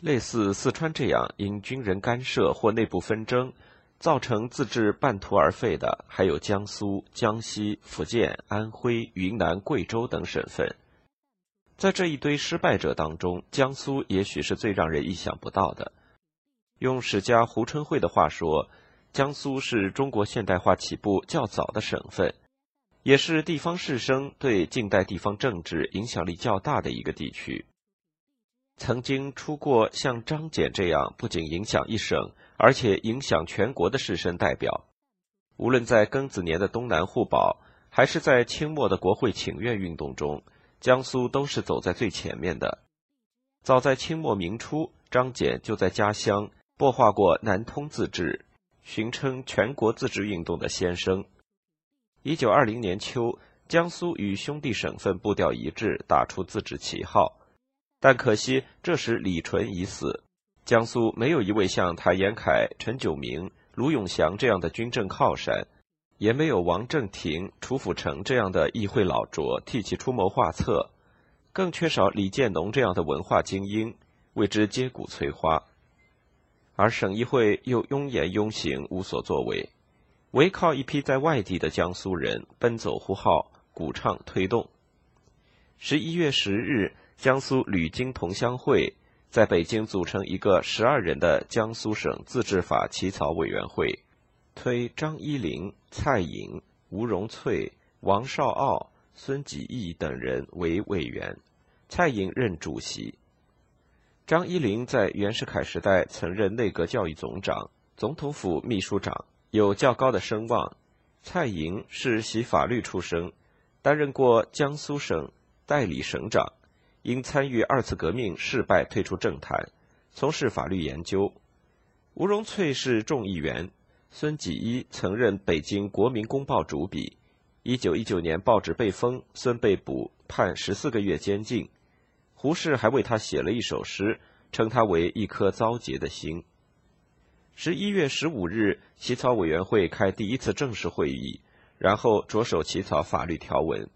类似四川这样因军人干涉或内部纷争造成自治半途而废的，还有江苏、江西、福建、安徽、云南、贵州等省份。在这一堆失败者当中，江苏也许是最让人意想不到的。用史家胡春惠的话说，江苏是中国现代化起步较早的省份，也是地方士绅对近代地方政治影响力较大的一个地区。曾经出过像张謇这样不仅影响一省，而且影响全国的士绅代表。无论在庚子年的东南互保，还是在清末的国会请愿运动中，江苏都是走在最前面的。早在清末明初，张謇就在家乡擘画过南通自治，寻称全国自治运动的先声。一九二零年秋，江苏与兄弟省份步调一致，打出自治旗号。但可惜，这时李纯已死，江苏没有一位像谭延闿、陈炯明、卢永祥这样的军政靠山，也没有王正廷、楚辅成这样的议会老拙替其出谋划策，更缺少李建农这样的文化精英为之接骨催花。而省议会又庸言庸行，无所作为，唯靠一批在外地的江苏人奔走呼号、鼓唱推动。十一月十日。江苏吕京同乡会在北京组成一个十二人的江苏省自治法起草委员会，推张一林、蔡颖、吴荣翠、王绍奥、孙吉义等人为委员，蔡颖任主席。张一林在袁世凯时代曾任内阁教育总长、总统府秘书长，有较高的声望。蔡颖是习法律出身，担任过江苏省代理省长。因参与二次革命失败，退出政坛，从事法律研究。吴荣翠是众议员，孙给一曾任北京《国民公报》主笔。一九一九年报纸被封，孙被捕，判十四个月监禁。胡适还为他写了一首诗，称他为一颗糟结的心。十一月十五日，起草委员会开第一次正式会议，然后着手起草法律条文。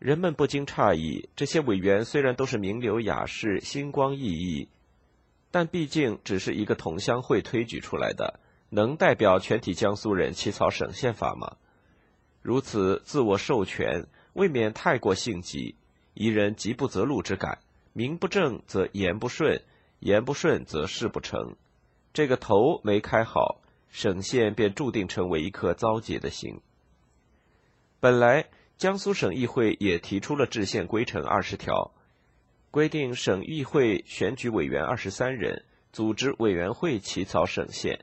人们不禁诧异：这些委员虽然都是名流雅士、星光熠熠，但毕竟只是一个同乡会推举出来的，能代表全体江苏人起草省宪法吗？如此自我授权，未免太过性急，宜人急不择路之感。名不正则言不顺，言不顺则事不成。这个头没开好，省县便注定成为一颗糟结的心。本来。江苏省议会也提出了制宪规程二十条，规定省议会选举委员二十三人，组织委员会起草省宪，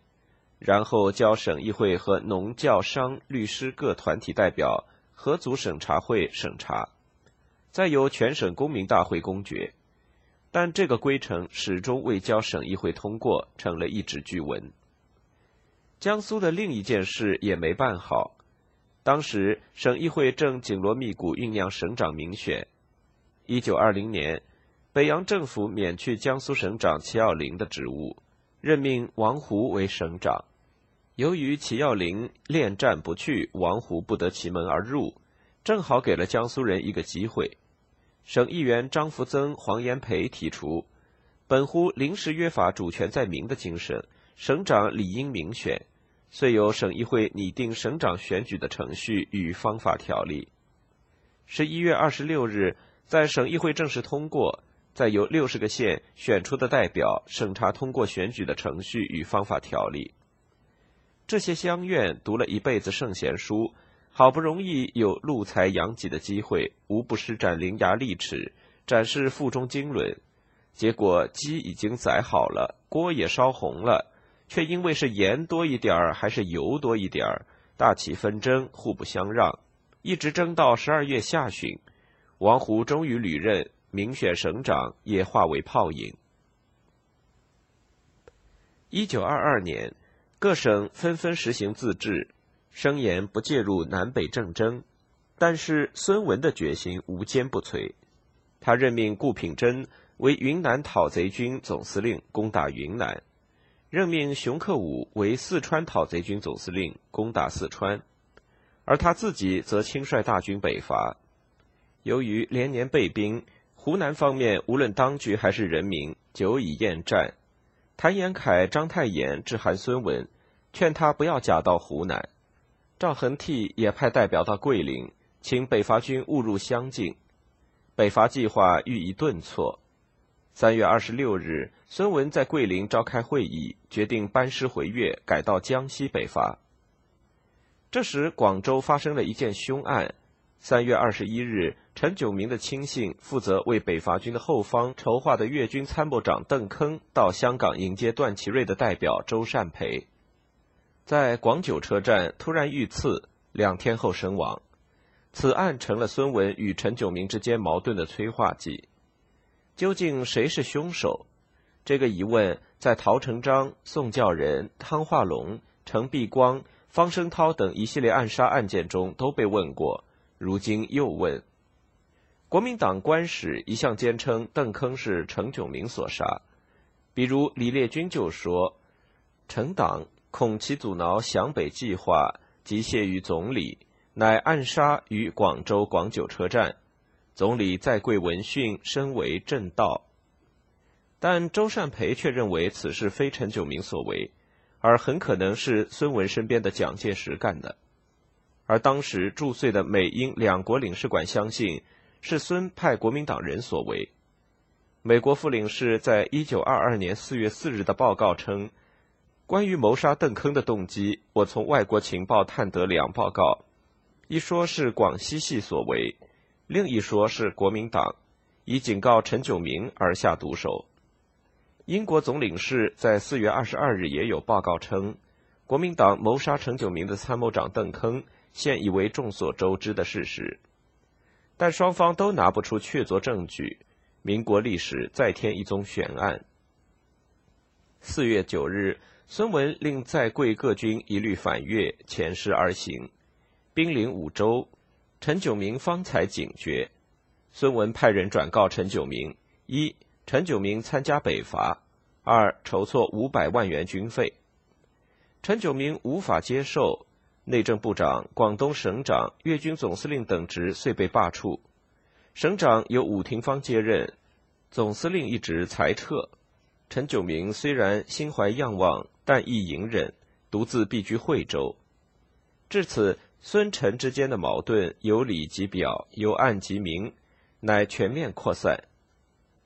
然后交省议会和农教商律师各团体代表合组审查会审查，再由全省公民大会公决。但这个规程始终未交省议会通过，成了一纸巨文。江苏的另一件事也没办好。当时省议会正紧锣密鼓酝酿省长民选。一九二零年，北洋政府免去江苏省长齐耀林的职务，任命王胡为省长。由于齐耀林恋战不去，王胡不得其门而入，正好给了江苏人一个机会。省议员张福增、黄炎培提出，本乎临时约法主权在民的精神，省长理应民选。遂由省议会拟定省长选举的程序与方法条例。十一月二十六日，在省议会正式通过，再由六十个县选出的代表审查通过选举的程序与方法条例。这些乡院读了一辈子圣贤书，好不容易有露才扬己的机会，无不施展伶牙俐齿，展示腹中经纶。结果鸡已经宰好了，锅也烧红了。却因为是盐多一点儿还是油多一点儿，大起纷争，互不相让，一直争到十二月下旬，王胡终于履任，民选省长也化为泡影。一九二二年，各省纷纷实行自治，声言不介入南北政争，但是孙文的决心无坚不摧，他任命顾品珍为云南讨贼军总司令，攻打云南。任命熊克武为四川讨贼军总司令，攻打四川，而他自己则亲率大军北伐。由于连年被兵，湖南方面无论当局还是人民，久已厌战。谭延闿、章太炎致函孙文，劝他不要假到湖南。赵恒惕也派代表到桂林，请北伐军误入湘境。北伐计划予以顿挫。三月二十六日，孙文在桂林召开会议，决定班师回粤，改到江西北伐。这时，广州发生了一件凶案。三月二十一日，陈炯明的亲信、负责为北伐军的后方筹划的粤军参谋长邓铿到香港迎接段祺瑞的代表周善培，在广九车站突然遇刺，两天后身亡。此案成了孙文与陈炯明之间矛盾的催化剂。究竟谁是凶手？这个疑问在陶成章、宋教仁、汤化龙、程璧光、方声涛等一系列暗杀案件中都被问过。如今又问，国民党官史一向坚称邓铿是程炯明所杀，比如李烈钧就说，陈党恐其阻挠湘北计划，即谢于总理，乃暗杀于广州广九车站，总理在贵闻讯，身为正道。但周善培却认为此事非陈炯明所为，而很可能是孙文身边的蒋介石干的。而当时驻穗的美英两国领事馆相信是孙派国民党人所为。美国副领事在一九二二年四月四日的报告称，关于谋杀邓铿的动机，我从外国情报探得两报告，一说是广西系所为，另一说是国民党以警告陈炯明而下毒手。英国总领事在四月二十二日也有报告称，国民党谋杀陈炯明的参谋长邓铿。现已为众所周知的事实，但双方都拿不出确凿证据。民国历史再添一宗悬案。四月九日，孙文令在桂各军一律反越，遣师而行，兵临五州。陈炯明方才警觉。孙文派人转告陈炯明：一、陈炯明参加北伐；二、筹措五百万元军费。陈炯明无法接受。内政部长、广东省长、粤军总司令等职遂被罢黜，省长由伍廷芳接任，总司令一职裁撤。陈炯明虽然心怀仰望，但亦隐忍，独自避居惠州。至此，孙陈之间的矛盾由里及表，由暗及明，乃全面扩散。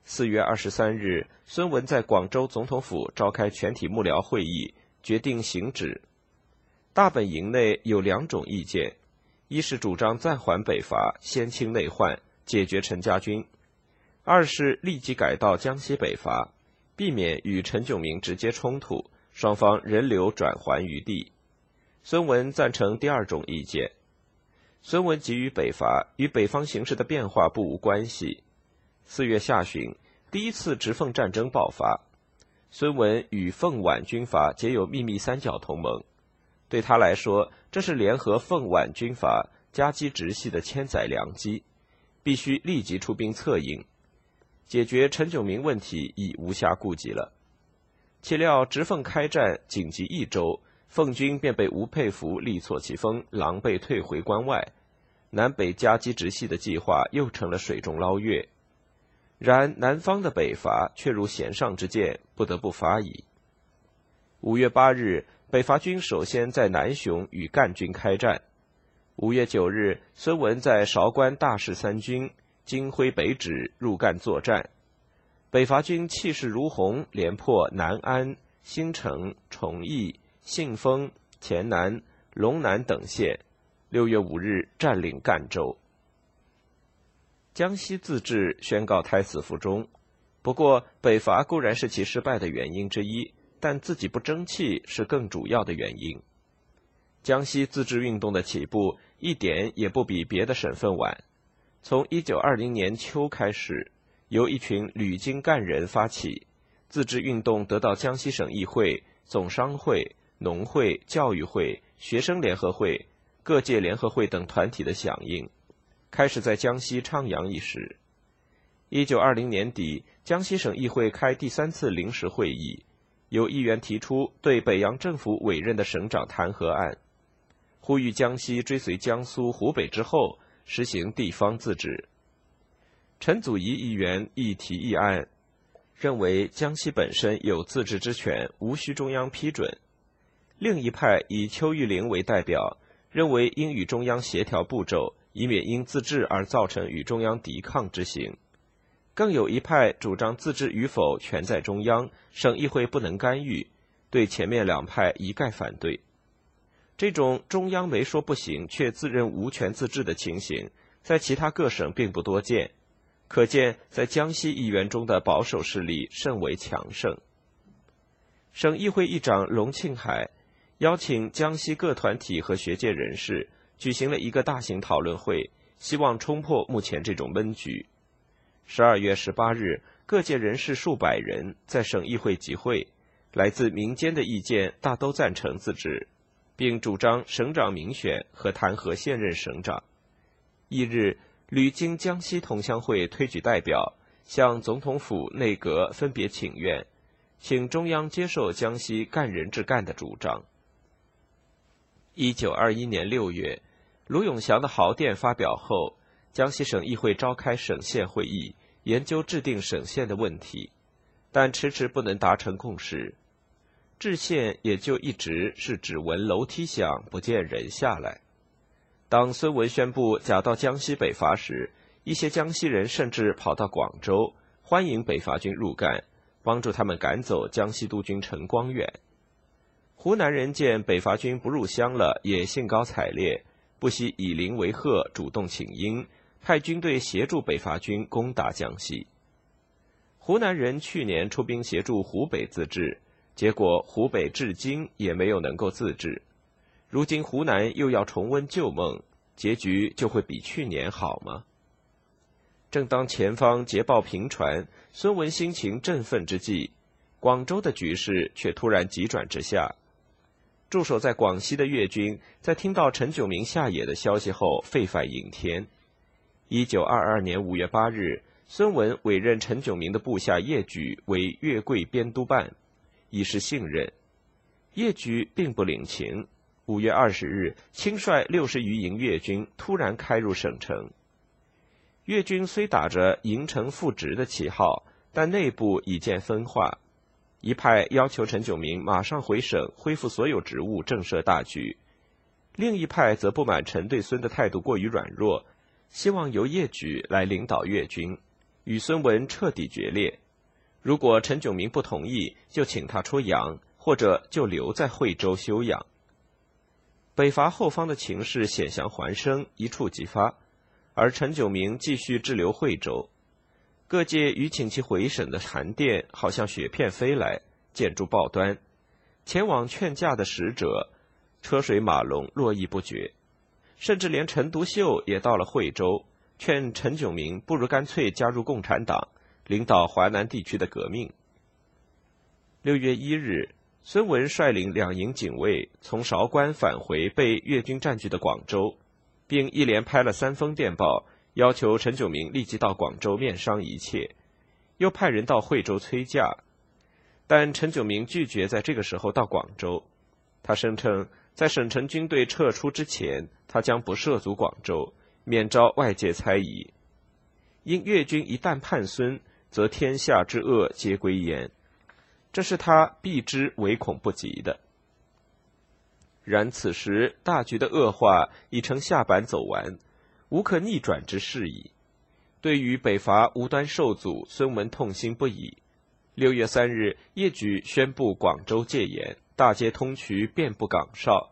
四月二十三日，孙文在广州总统府召开全体幕僚会议，决定行止。大本营内有两种意见：一是主张暂缓北伐，先清内患，解决陈家军；二是立即改道江西北伐，避免与陈炯明直接冲突，双方人流转还余地。孙文赞成第二种意见。孙文急于北伐，与北方形势的变化不无关系。四月下旬，第一次直奉战争爆发，孙文与奉皖军阀结有秘密三角同盟。对他来说，这是联合奉皖军阀夹击直系的千载良机，必须立即出兵策应，解决陈炯明问题已无暇顾及了。岂料直奉开战仅及一周，奉军便被吴佩孚力挫其锋，狼狈退回关外，南北夹击直系的计划又成了水中捞月。然南方的北伐却如弦上之箭，不得不发矣。五月八日。北伐军首先在南雄与赣军开战。五月九日，孙文在韶关大势三军，金辉北指入赣作战。北伐军气势如虹，连破南安、新城、崇义、信丰、黔南、龙南等县。六月五日，占领赣州。江西自治宣告胎死腹中。不过，北伐固然是其失败的原因之一。但自己不争气是更主要的原因。江西自治运动的起步一点也不比别的省份晚。从一九二零年秋开始，由一群旅京干人发起，自治运动得到江西省议会、总商会、农会、教育会、学生联合会、各界联合会等团体的响应，开始在江西徜徉一时。一九二零年底，江西省议会开第三次临时会议。有议员提出对北洋政府委任的省长弹劾案，呼吁江西追随江苏、湖北之后实行地方自治。陈祖仪议员亦提议案，认为江西本身有自治之权，无需中央批准。另一派以邱玉玲为代表，认为应与中央协调步骤，以免因自治而造成与中央抵抗之行。更有一派主张自治与否全在中央，省议会不能干预，对前面两派一概反对。这种中央没说不行，却自认无权自治的情形，在其他各省并不多见，可见在江西议员中的保守势力甚为强盛。省议会议长龙庆海邀请江西各团体和学界人士举行了一个大型讨论会，希望冲破目前这种闷局。十二月十八日，各界人士数百人在省议会集会，来自民间的意见大都赞成自治，并主张省长民选和弹劾现任省长。翌日，屡经江西同乡会推举代表向总统府、内阁分别请愿，请中央接受江西干人治干的主张。一九二一年六月，卢永祥的豪电发表后。江西省议会召开省县会议，研究制定省县的问题，但迟迟不能达成共识。制县也就一直是只闻楼梯响，不见人下来。当孙文宣布假到江西北伐时，一些江西人甚至跑到广州欢迎北伐军入赣，帮助他们赶走江西督军陈光远。湖南人见北伐军不入湘了，也兴高采烈，不惜以邻为壑，主动请缨。派军队协助北伐军攻打江西。湖南人去年出兵协助湖北自治，结果湖北至今也没有能够自治。如今湖南又要重温旧梦，结局就会比去年好吗？正当前方捷报频传，孙文心情振奋之际，广州的局势却突然急转直下。驻守在广西的粤军在听到陈炯明下野的消息后，沸反盈天。一九二二年五月八日，孙文委任陈炯明的部下叶举为粤桂边督办，以示信任。叶举并不领情。五月二十日，亲率六十余营粤军突然开入省城。粤军虽打着营城复职的旗号，但内部已见分化。一派要求陈炯明马上回省，恢复所有职务，震慑大局；另一派则不满陈对孙的态度过于软弱。希望由叶举来领导粤军，与孙文彻底决裂。如果陈炯明不同意，就请他出洋，或者就留在惠州休养。北伐后方的情势险象环生，一触即发，而陈炯明继续滞留惠州。各界与请其回省的函电，好像雪片飞来，见诸报端。前往劝架的使者，车水马龙，络绎不绝。甚至连陈独秀也到了惠州，劝陈炯明不如干脆加入共产党，领导华南地区的革命。六月一日，孙文率领两营警卫从韶关返回被粤军占据的广州，并一连拍了三封电报，要求陈炯明立即到广州面商一切，又派人到惠州催嫁，但陈炯明拒绝在这个时候到广州，他声称。在省城军队撤出之前，他将不涉足广州，免招外界猜疑。因粤军一旦叛孙，则天下之恶皆归焉，这是他避之唯恐不及的。然此时大局的恶化已成下板走完，无可逆转之事矣。对于北伐无端受阻，孙文痛心不已。六月三日，叶举宣布广州戒严。大街通衢，遍布岗哨。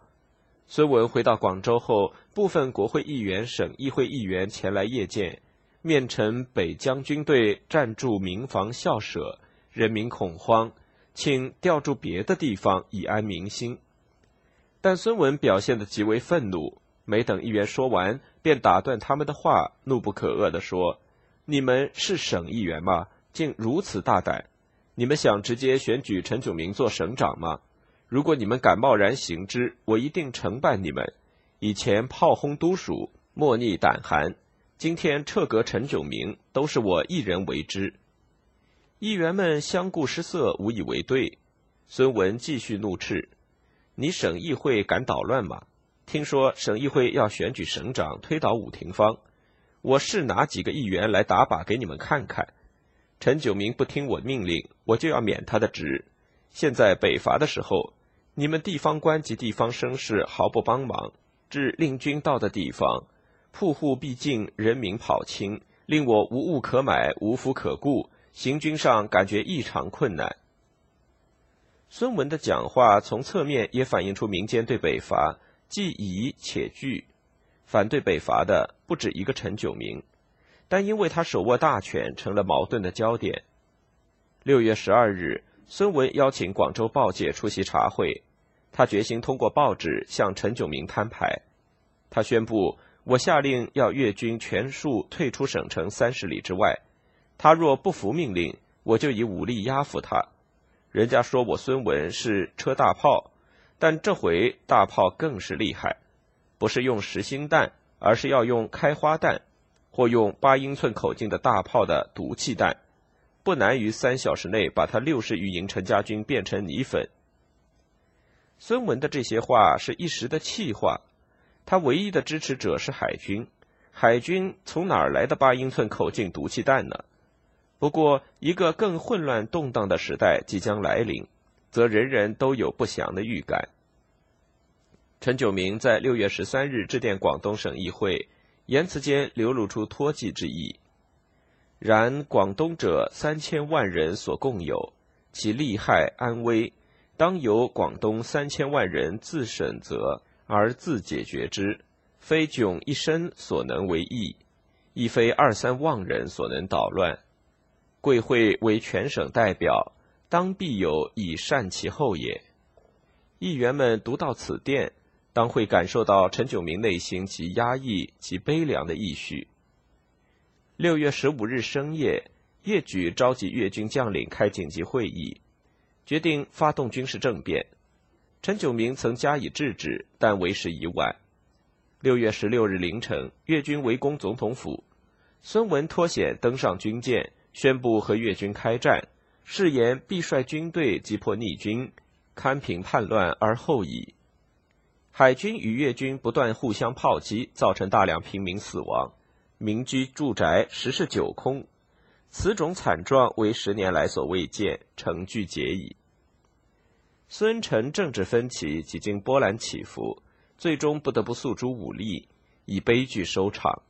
孙文回到广州后，部分国会议员、省议会议员前来谒见，面陈北江军队占住民房校舍，人民恐慌，请调驻别的地方以安民心。但孙文表现得极为愤怒，没等议员说完，便打断他们的话，怒不可遏地说：“你们是省议员吗？竟如此大胆！你们想直接选举陈炯明做省长吗？”如果你们敢贸然行之，我一定惩办你们。以前炮轰都署，莫逆胆寒；今天撤革陈炯明，都是我一人为之。议员们相顾失色，无以为对。孙文继续怒斥：“你省议会敢捣乱吗？听说省议会要选举省长，推倒武廷芳。我是拿几个议员来打靶给你们看看。陈九明不听我命令，我就要免他的职。现在北伐的时候，你们地方官及地方绅士毫不帮忙，至令军到的地方，铺户必尽，人民跑清，令我无物可买，无福可顾，行军上感觉异常困难。孙文的讲话从侧面也反映出民间对北伐既疑且惧，反对北伐的不止一个陈炯明，但因为他手握大权，成了矛盾的焦点。六月十二日。孙文邀请广州报界出席茶会，他决心通过报纸向陈炯明摊牌。他宣布：“我下令要粤军全数退出省城三十里之外，他若不服命令，我就以武力压服他。”人家说我孙文是车大炮，但这回大炮更是厉害，不是用实心弹，而是要用开花弹，或用八英寸口径的大炮的毒气弹。不难于三小时内把他六十余营陈家军变成泥粉。孙文的这些话是一时的气话，他唯一的支持者是海军。海军从哪儿来的八英寸口径毒气弹呢？不过，一个更混乱动荡的时代即将来临，则人人都有不祥的预感。陈炯明在六月十三日致电广东省议会，言辞间流露出托计之意。然广东者三千万人所共有，其利害安危，当由广东三千万人自审责而自解决之，非炯一身所能为议，亦非二三万人所能捣乱。贵会为全省代表，当必有以善其后也。议员们读到此电，当会感受到陈炯明内心其压抑、其悲凉的意绪。六月十五日深夜，叶举召集粤军将领开紧急会议，决定发动军事政变。陈炯明曾加以制止，但为时已晚。六月十六日凌晨，粤军围攻总统府，孙文脱险登上军舰，宣布和粤军开战，誓言必率军队击破逆军，堪平叛乱而后已。海军与越军不断互相炮击，造成大量平民死亡。民居住宅十室九空，此种惨状为十年来所未见，成具解矣。孙陈政治分歧几经波澜起伏，最终不得不诉诸武力，以悲剧收场。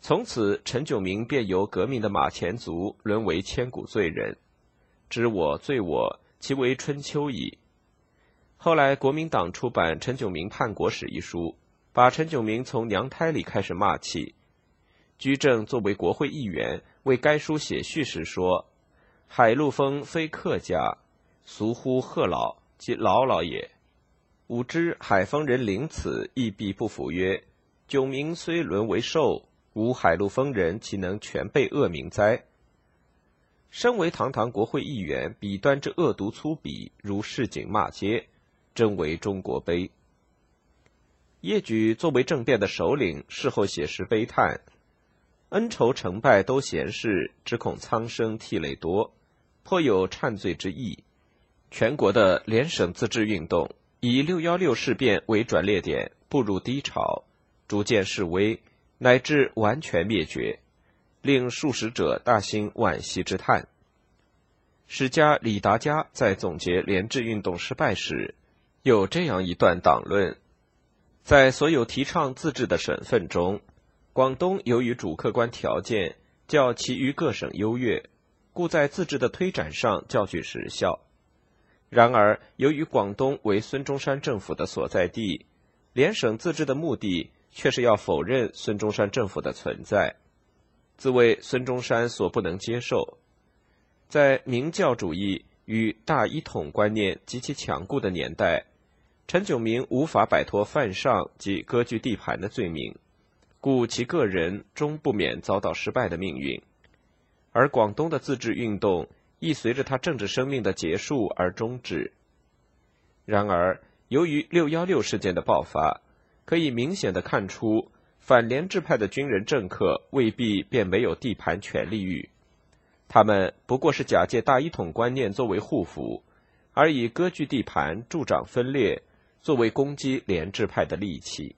从此，陈炯明便由革命的马前卒沦为千古罪人。知我罪我，其为春秋矣。后来，国民党出版《陈炯明叛国史》一书，把陈炯明从娘胎里开始骂起。居正作为国会议员，为该书写序时说：“海陆丰非客家，俗呼贺老，即老老也。吾知海丰人临此，亦必不服曰：‘九明虽沦为兽，吾海陆丰人岂能全被恶名哉？’身为堂堂国会议员，笔端之恶毒粗鄙，如市井骂街，真为中国悲。”叶举作为政变的首领，事后写诗悲叹。恩仇成败都闲事，只恐苍生涕泪多，颇有忏罪之意。全国的联省自治运动以六幺六事变为转捩点，步入低潮，逐渐式微，乃至完全灭绝，令数十者大兴惋惜之叹。史家李达家在总结联治运动失败时，有这样一段党论：在所有提倡自治的省份中。广东由于主客观条件较其余各省优越，故在自治的推展上较具实效。然而，由于广东为孙中山政府的所在地，联省自治的目的却是要否认孙中山政府的存在，自为孙中山所不能接受。在明教主义与大一统观念极其强固的年代，陈炯明无法摆脱犯上及割据地盘的罪名。故其个人终不免遭到失败的命运，而广东的自治运动亦随着他政治生命的结束而终止。然而，由于六幺六事件的爆发，可以明显的看出，反联制派的军人政客未必便没有地盘权利欲，他们不过是假借大一统观念作为护符，而以割据地盘、助长分裂作为攻击联制派的利器。